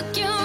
took you